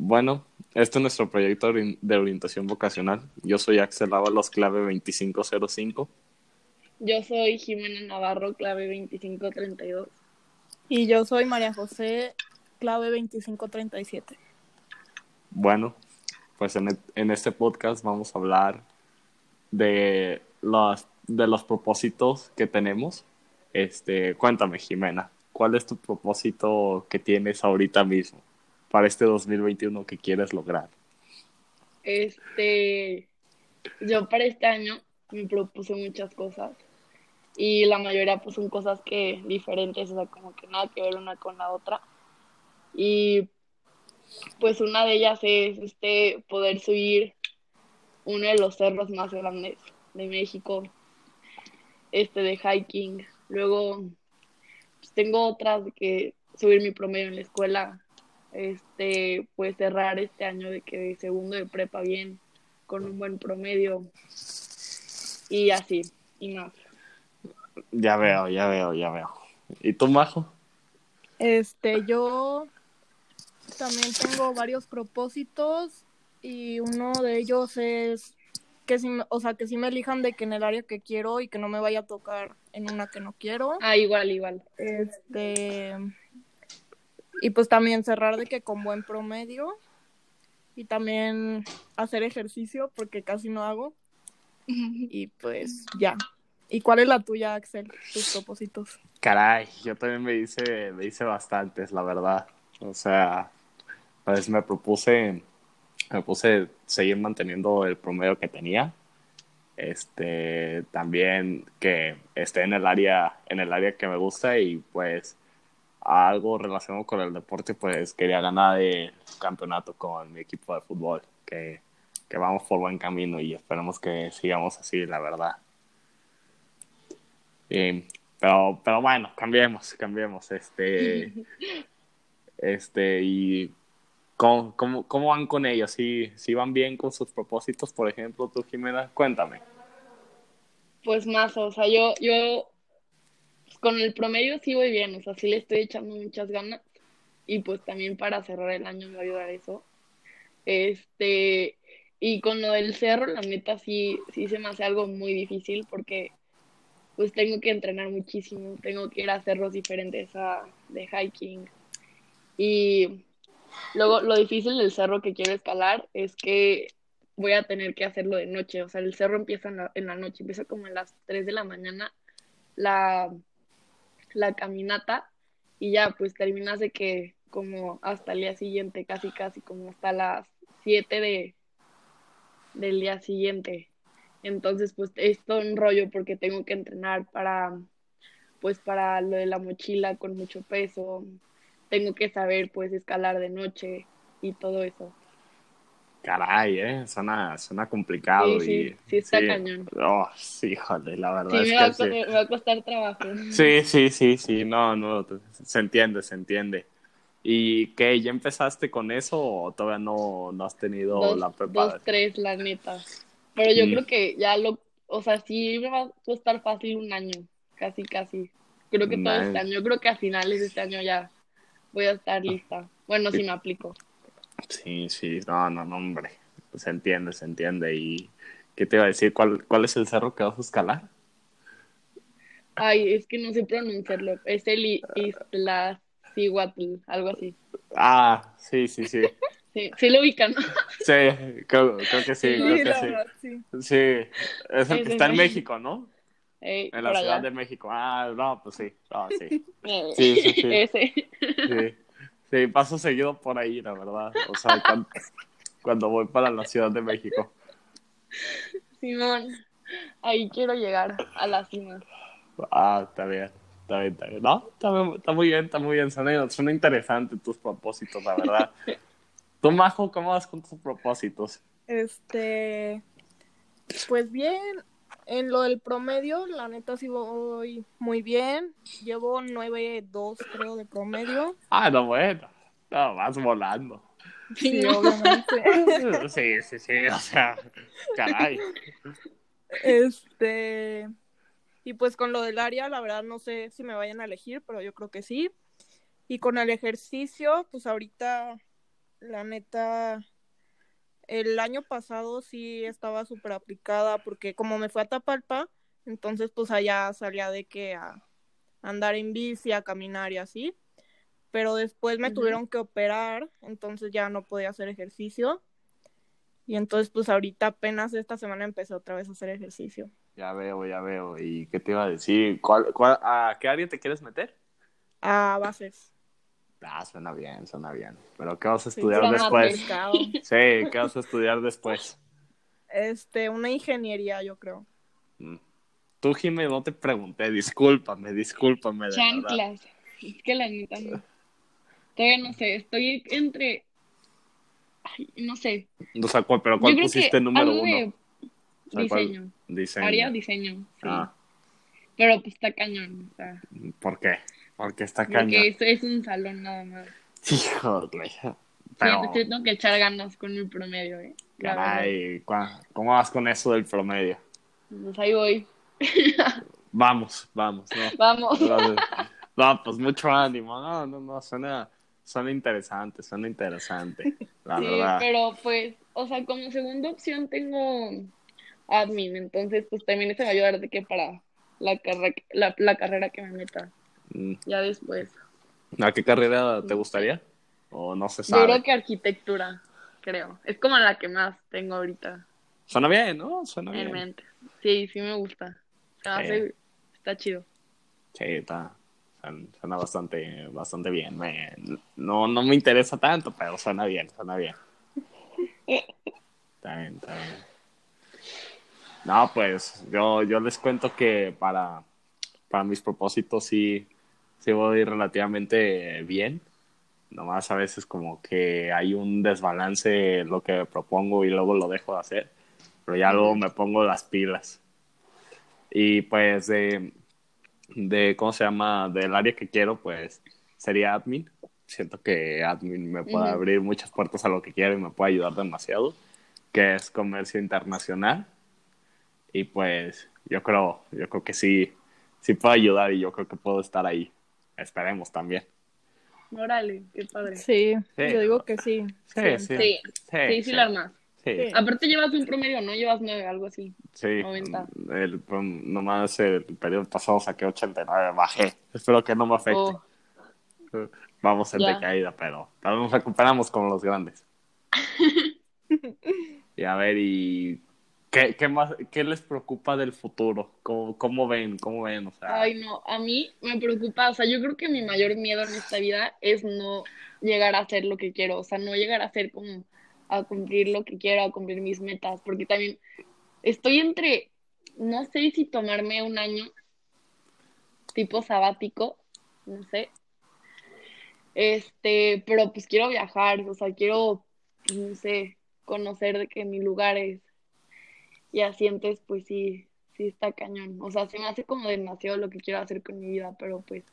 Bueno, este es nuestro proyecto de orientación vocacional. Yo soy Axel Ábalos, clave 2505. Yo soy Jimena Navarro, clave 2532. Y yo soy María José, clave 2537. Bueno, pues en, en este podcast vamos a hablar de los, de los propósitos que tenemos. Este, cuéntame, Jimena, ¿cuál es tu propósito que tienes ahorita mismo para este 2021 que quieres lograr? Este, yo para este año me propuse muchas cosas y la mayoría pues son cosas que diferentes, o sea, como que nada que ver una con la otra. Y pues una de ellas es este poder subir uno de los cerros más grandes de México, este de hiking. Luego pues, tengo otras de que subir mi promedio en la escuela, este, pues cerrar este año de que de segundo de prepa bien, con un buen promedio y así, y más. Ya veo, ya veo, ya veo. ¿Y tú, Majo? Este, yo también tengo varios propósitos y uno de ellos es que sí, o sea, que sí me elijan de que en el área que quiero y que no me vaya a tocar en una que no quiero. Ah, igual, igual. Este y pues también cerrar de que con buen promedio y también hacer ejercicio porque casi no hago. Y pues ya. ¿Y cuál es la tuya, Axel? Tus propósitos. Caray, yo también me hice, me hice bastantes, la verdad. O sea, pues me propuse, me puse seguir manteniendo el promedio que tenía. Este, también que esté en el área, en el área que me gusta y pues algo relacionado con el deporte, pues quería ganar el campeonato con mi equipo de fútbol, que, que vamos por buen camino y esperamos que sigamos así, la verdad. pero, pero bueno, cambiemos, cambiemos. Este, este, y ¿cómo, cómo, cómo van con ellos? ¿Sí, ¿Sí van bien con sus propósitos, por ejemplo, tú, Jimena? Cuéntame. Pues más, o sea, yo, yo con el promedio sí voy bien, o sea, sí le estoy echando muchas ganas y pues también para cerrar el año me va a ayudar eso. Este, y con lo del cerro, la neta sí, sí se me hace algo muy difícil porque pues tengo que entrenar muchísimo, tengo que ir a cerros diferentes a, de hiking. Y luego lo difícil del cerro que quiero escalar es que voy a tener que hacerlo de noche, o sea, el cerro empieza en la, en la noche, empieza como a las 3 de la mañana la, la caminata y ya pues terminas de que como hasta el día siguiente, casi casi como hasta las 7 de, del día siguiente. Entonces pues es todo un rollo porque tengo que entrenar para pues para lo de la mochila con mucho peso, tengo que saber pues escalar de noche y todo eso. Caray, eh, suena, suena complicado. Sí, y, sí, sí está cañón. Oh, sí, joder, la verdad. Sí, es me, va que me va a costar trabajo. Sí, sí, sí, sí, no, no, se entiende, se entiende. ¿Y qué, ya empezaste con eso o todavía no, no has tenido dos, la preparación? Dos, tres, la neta. Pero yo Mm. creo que ya lo, o sea, sí me va a costar fácil un año, casi, casi. Creo que todo este año, yo creo que a finales de este año ya voy a estar lista. Bueno, si me aplico. Sí, sí, no, no, no, hombre. Se entiende, se entiende. ¿Y qué te iba a decir? ¿Cuál, cuál es el cerro que vas a escalar? Ay, es que no sé pronunciarlo. Es el Iztaccíhuatl, algo así. Ah, sí, sí, sí. Sí, sí lo ubican. Sí, creo, creo que sí, Sí, creo que sí. verdad, sí. Sí, es el que está en. México, ¿no? Ey, En la Ciudad allá. de México. Ah, no, pues sí, no, sí. Sí, sí, sí. Ese. Sí, sí, paso seguido por ahí, la verdad. O sea, cuando, cuando voy para la Ciudad de México. Simón, ahí quiero llegar a la cima. Ah, está bien, está bien, está bien. No, está, bien, está muy bien, está muy bien. Suena, suena interesante tus propósitos, la verdad. Tú, Majo, ¿cómo vas con tus propósitos? Este, pues bien, en lo del promedio, la neta sí voy muy bien. Llevo 9.2 creo de promedio. Ah, no, bueno. No, vas volando. Sí, Sí, obviamente. Sí, sí, sí, o sea, caray. Este, y pues con lo del área, la verdad no sé si me vayan a elegir, pero yo creo que sí. Y con el ejercicio, pues ahorita la neta, el año pasado sí estaba súper aplicada porque como me fue a Tapalpa, entonces pues allá salía de que a andar en bici, a caminar y así. Pero después me tuvieron que operar, entonces ya no podía hacer ejercicio. Y entonces pues ahorita apenas esta semana empecé otra vez a hacer ejercicio. Ya veo, ya veo. ¿Y qué te iba a decir? ¿Cuál, cuál, ¿A qué área te quieres meter? A bases. Ah, suena bien, suena bien. Pero ¿qué vas a estudiar después? Sí, ¿qué vas a estudiar después? Este, una ingeniería, yo creo. Mm. Tú, Jimé, no te pregunté, discúlpame, discúlpame. Chanclas. Es que la neta no. Todavía no sé, estoy entre. Ay, no sé. No sé cuál, pero ¿cuál pusiste número uno? diseño. diseño. Área diseño, sí. Ah. Pero pues está cañón, o sea. ¿Por qué? Porque está cañón. Porque es, es un salón nada más. Híjole. Pero... Sí, tengo que echar ganas con mi promedio, ¿eh? Caray, ¿cómo vas con eso del promedio? Pues ahí voy. vamos, vamos. No. Vamos. No, pues mucho ánimo. No, no, no, suena, suena interesante, suena interesante, la sí, verdad. pero pues, o sea, como segunda opción tengo admin, entonces pues también eso me va a ayudar de que para la, carrera, la, la carrera que me meta. Mm. Ya después. ¿A qué carrera te gustaría? ¿O no se sabe? Yo creo que arquitectura, creo. Es como la que más tengo ahorita. Suena bien, ¿no? Suena en bien. mente. Sí, sí me gusta. sí. Está chido. Sí, está. Suena bastante, bastante bien. Me, no, no me interesa tanto, pero suena bien, suena bien. Está bien, está bien. No, pues yo, yo les cuento que para, para mis propósitos sí, sí voy relativamente bien. Nomás a veces como que hay un desbalance en lo que propongo y luego lo dejo de hacer. Pero ya luego me pongo las pilas. Y pues de, de ¿cómo se llama? Del área que quiero, pues sería admin. Siento que admin me puede abrir muchas puertas a lo que quiero y me puede ayudar demasiado. Que es comercio internacional. Y pues yo creo, yo creo que sí, sí puedo ayudar y yo creo que puedo estar ahí. Esperemos también. Órale, qué padre. Sí, yo digo que sí. Sí, sí. Sí, sí, sí, la armas. Sí. Aparte llevas un promedio, ¿no? Llevas nueve, algo así. Sí. 90. El, nomás el periodo pasado saqué 89, bajé. Espero que no me afecte. Oh. Vamos en decaída, pero, pero nos recuperamos con los grandes. y a ver, y ¿Qué, qué, más, ¿Qué les preocupa del futuro? ¿Cómo, ¿Cómo, ven? ¿Cómo ven? O sea... Ay, no, a mí me preocupa, o sea, yo creo que mi mayor miedo en esta vida es no llegar a hacer lo que quiero, o sea, no llegar a hacer como a cumplir lo que quiero, a cumplir mis metas, porque también estoy entre, no sé si tomarme un año tipo sabático, no sé, este, pero pues quiero viajar, o sea, quiero, no sé, conocer de que mis lugares ya sientes, pues sí, sí está cañón. O sea, se me hace como demasiado lo que quiero hacer con mi vida, pero pues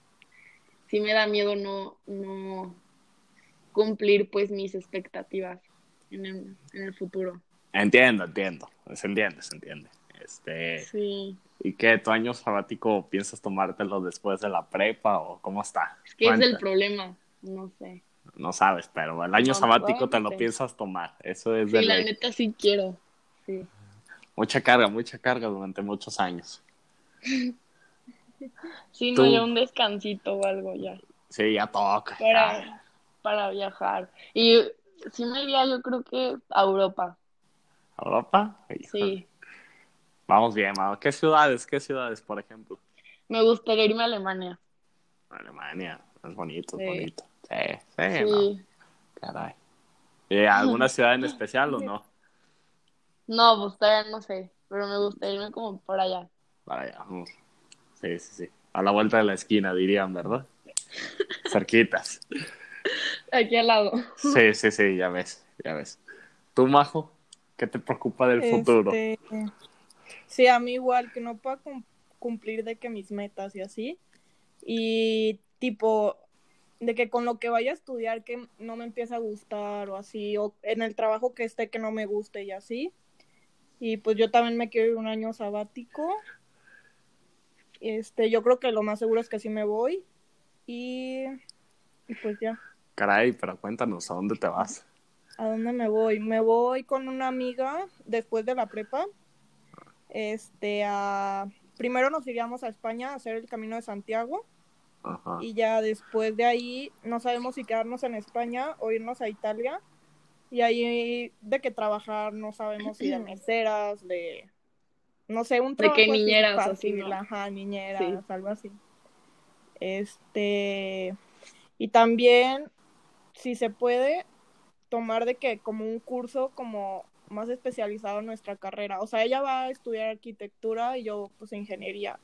sí me da miedo no, no cumplir pues mis expectativas en el, en el futuro. Entiendo, entiendo, se entiende, se entiende. Este, sí. ¿Y qué, tu año sabático piensas tomártelo después de la prepa o cómo está? Es que es el problema, no sé. No sabes, pero el año sabático te lo piensas tomar, eso es sí, la neta sí quiero, sí mucha carga, mucha carga durante muchos años. Sí, no, ya un descansito o algo ya. Sí, ya toca. Para, para viajar. Y sí me iría yo creo que a Europa. ¿Europa? Sí. Vamos bien, vamos. ¿Qué ciudades? ¿Qué ciudades, por ejemplo? Me gustaría irme a Alemania. Alemania, es bonito, es bonito. Sí, sí, Caray. ¿Y ¿Alguna ciudad en especial o no? No, pues todavía no sé, pero me gusta irme como por allá. Para allá, Sí, sí, sí. A la vuelta de la esquina, dirían, ¿verdad? Cerquitas. Aquí al lado. Sí, sí, sí, ya ves, ya ves. ¿Tú, Majo? ¿Qué te preocupa del futuro? Este, sí, a mí igual, que no pueda cumplir de que mis metas y así. Y tipo, de que con lo que vaya a estudiar que no me empiece a gustar o así, o en el trabajo que esté que no me guste y así. Y pues yo también me quiero ir un año sabático. Este, yo creo que lo más seguro es que sí me voy. Y, y pues ya. Caray, pero cuéntanos, ¿a dónde te vas? ¿A dónde me voy? Me voy con una amiga después de la prepa. Este, a... primero nos iríamos a España a hacer el camino de Santiago. Ajá. Y ya después de ahí no sabemos si quedarnos en España o irnos a Italia. Y ahí de qué trabajar, no sabemos si de meseras, de no sé, un De trabajo qué así niñeras, fácil, así, ¿no? ajá, niñeras, Sí. algo así. Este, y también, si se puede, tomar de que como un curso como más especializado en nuestra carrera. O sea, ella va a estudiar arquitectura y yo pues ingeniería.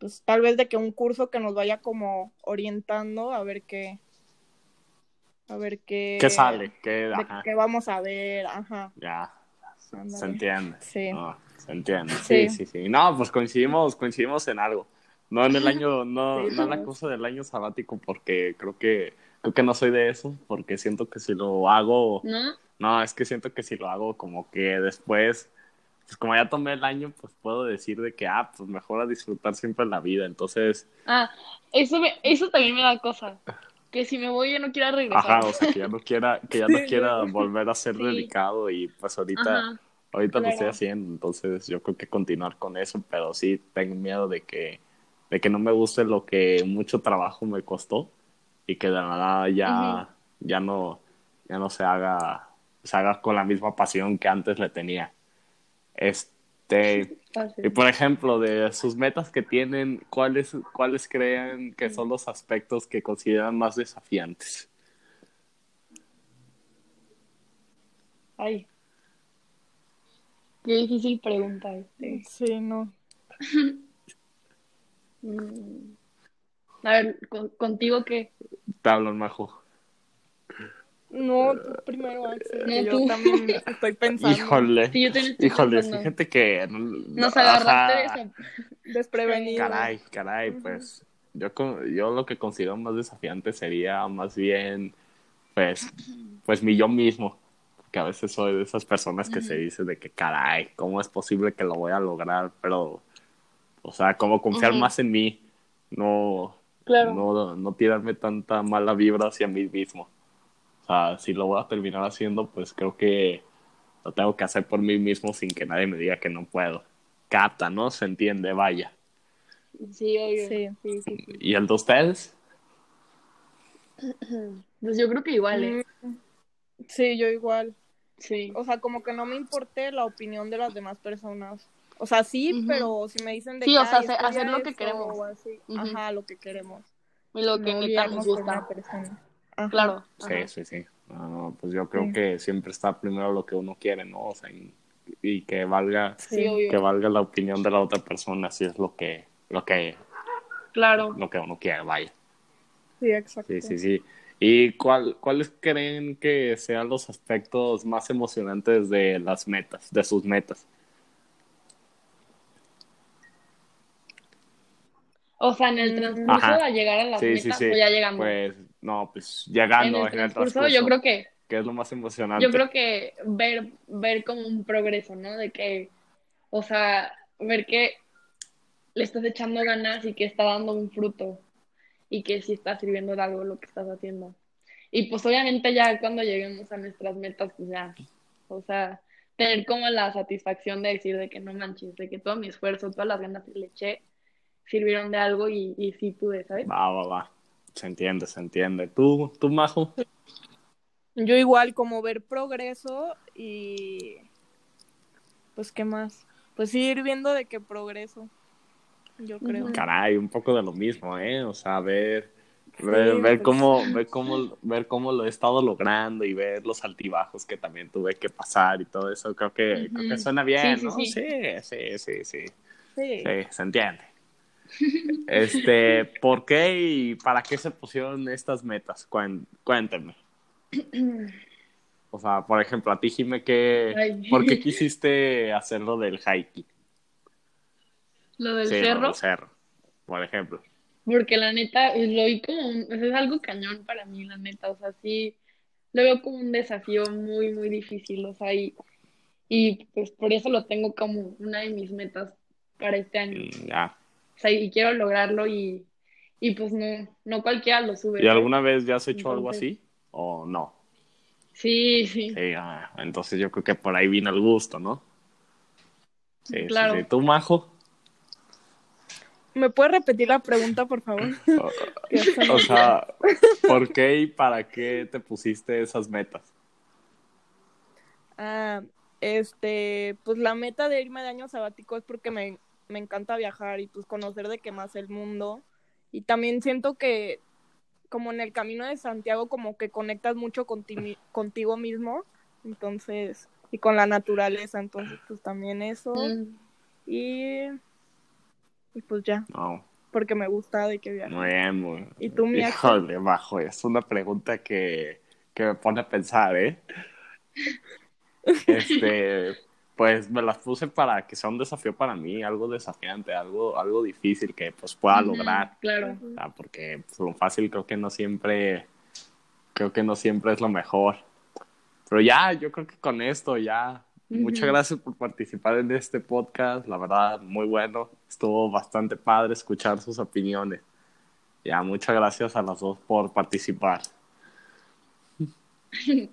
Pues tal vez de que un curso que nos vaya como orientando a ver qué, a ver qué, ¿Qué sale? ¿Qué, ajá, qué vamos a ver, ajá. ya, se, Ándale. se entiende. Sí. No, se entiende. Sí, Sí. sí, sí. No, pues coincidimos, coincidimos en algo. No en el año, no, Sí, no en la cosa del año sabático, porque creo que, creo que no soy de eso, porque siento que si lo hago, ¿No? no, es que siento que si lo hago como que después, pues como ya tomé el año, pues puedo decir de que, ah, pues mejor a disfrutar siempre la vida. Entonces, Ah, eso, me, eso también me da cosa. Que si me voy yo no quiero regresar. ajá, o sea, que ya no quiera, que ya no quiera volver a ser Sí. dedicado y pues ahorita, Ajá. ahorita lo estoy haciendo, entonces yo creo que continuar con eso, pero sí tengo miedo de que, de que no me guste lo que mucho trabajo me costó y que de la nada ya, ya no, ya no se haga, se haga con la misma pasión que antes le tenía. Este, Fácil. y por ejemplo, de sus metas que tienen, ¿cuáles, cuáles creen que son los aspectos que consideran más desafiantes? Ay. Qué difícil pregunta este. Sí, no. Mm. A ver, con- contigo qué. Te hablo, Majo. No, tú primero, Axel. No, yo tú. también estoy pensando. Híjole. Sí, yo estoy Híjole, pensando. fíjate que... Nos agarraste de Ajá. esa. Desprevenido. Caray, caray, pues yo, con- yo lo que considero más desafiante sería más bien, pues, pues mi yo mismo, que a veces soy de esas personas que se dicen de que, caray, ¿cómo es posible que lo voy a lograr? Pero, o sea, como confiar Ujú. más en mí, no, Claro. no, no tirarme tanta mala vibra hacia mí mismo. O sea, si lo voy a terminar haciendo, pues creo que lo tengo que hacer por mí mismo sin que nadie me diga que no puedo. Capta, ¿no? Se entiende, vaya. Sí, obvio. Sí. Sí, sí. ¿Y el de ustedes? Pues yo creo que igual, ¿eh? Mm, Sí, yo igual. Sí. O sea, como que no me importe la opinión de las demás personas. O sea, sí, pero si me dicen de Sí, o sea, "Ay, hacer- lo que esto", queremos. o así. Ujú. Ajá, lo que queremos. Y lo que no nos gusta. persona. Ajá. Claro. Sí, ajá. sí, sí. No, no, pues yo creo Sí. que siempre está primero lo que uno quiere, ¿no? O sea, y, y que valga Sí, obvio. que valga la opinión de la otra persona si es lo que lo que Claro. lo que uno quiere, vaya. Sí, exacto. Sí, sí, sí. ¿Y cuál, cuáles creen que sean los aspectos más emocionantes de las metas, de sus metas? O sea, en el transcurso Ajá. a llegar a las Sí, metas sí. o ya llegando. Pues, no, pues en llegando el en el transcurso, transcurso, yo creo que ¿qué es lo más emocionante? yo creo que ver ver como un progreso, ¿no? De que o sea, ver que le estás echando ganas y que está dando un fruto y que sí está sirviendo de algo lo que estás haciendo. Y pues obviamente ya cuando lleguemos a nuestras metas, pues ya, o sea, tener como la satisfacción de decir de que no manches, de que todo mi esfuerzo, todas las ganas que le eché sirvieron de algo y, y sí pude, ¿sabes? Va, va, va. Se entiende, se entiende. ¿Tú, tú Majo? Yo igual, como ver progreso y... Pues, ¿qué más? Pues ir viendo de qué progreso. Yo creo. Caray, un poco de lo mismo, ¿eh? O sea, ver, ver, Sí, ver pues. cómo, ver cómo, ver cómo lo he estado logrando y ver los altibajos que también tuve que pasar y todo eso, creo que, creo que suena bien, Sí, sí, ¿no? sí. Sí, sí, sí, sí, Sí. sí, se entiende. Este, ¿por qué y para qué se pusieron estas metas? Cuéntenme. O sea, por ejemplo, a ti, Jime, ¿qué, Ay. ¿por qué quisiste hacer lo del hiking? Lo del Sí, lo cerro. del cerro, por ejemplo. Porque la neta, lo vi como un, es algo cañón para mí, la neta, o sea, sí, lo veo como un desafío muy, muy difícil, o sea, y, y pues por eso lo tengo como una de mis metas para este año, Mm, Ya. O sea, y quiero lograrlo y, y pues no, no cualquiera lo sube, ¿Y alguna vez ya has hecho algo así? ¿O no? Sí, sí. Sí, ah, entonces yo creo que por ahí vino el gusto, ¿no? Sí, Claro. sí, sí. ¿Tú, Majo? ¿Me puedes repetir la pregunta, por favor? O sea, ¿por qué y para qué te pusiste esas metas? Ah, este, pues la meta de irme de año sabático es porque me, me encanta viajar y pues conocer de qué más el mundo. Y también siento que como en el camino de Santiago como que conectas mucho conti- contigo mismo, entonces, y con la naturaleza, entonces pues también eso. Mm. Y, y pues ya, No, porque me gusta de que viajar. muy bien, muy ¿Y tú, mi? Híjole, Majo, es una pregunta que, que me pone a pensar, ¿eh? Este, pues me las puse para que sea un desafío para mí, algo desafiante, algo, algo difícil que pues pueda Ujú, lograr. Claro. O sea, porque pues, lo fácil creo que no siempre, creo que no siempre es lo mejor. Pero ya, yo creo que con esto ya. Muchas Ujú. gracias por participar en este podcast, la verdad, muy bueno. Estuvo bastante padre escuchar sus opiniones. Ya, muchas gracias a las dos por participar.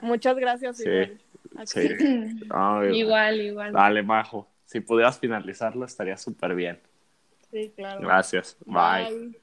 Muchas gracias. Sí. Sí. Ay, Igual, igual. Dale, Majo. Si pudieras finalizarlo, estaría súper bien. Sí, claro. Gracias. Bye. Bye.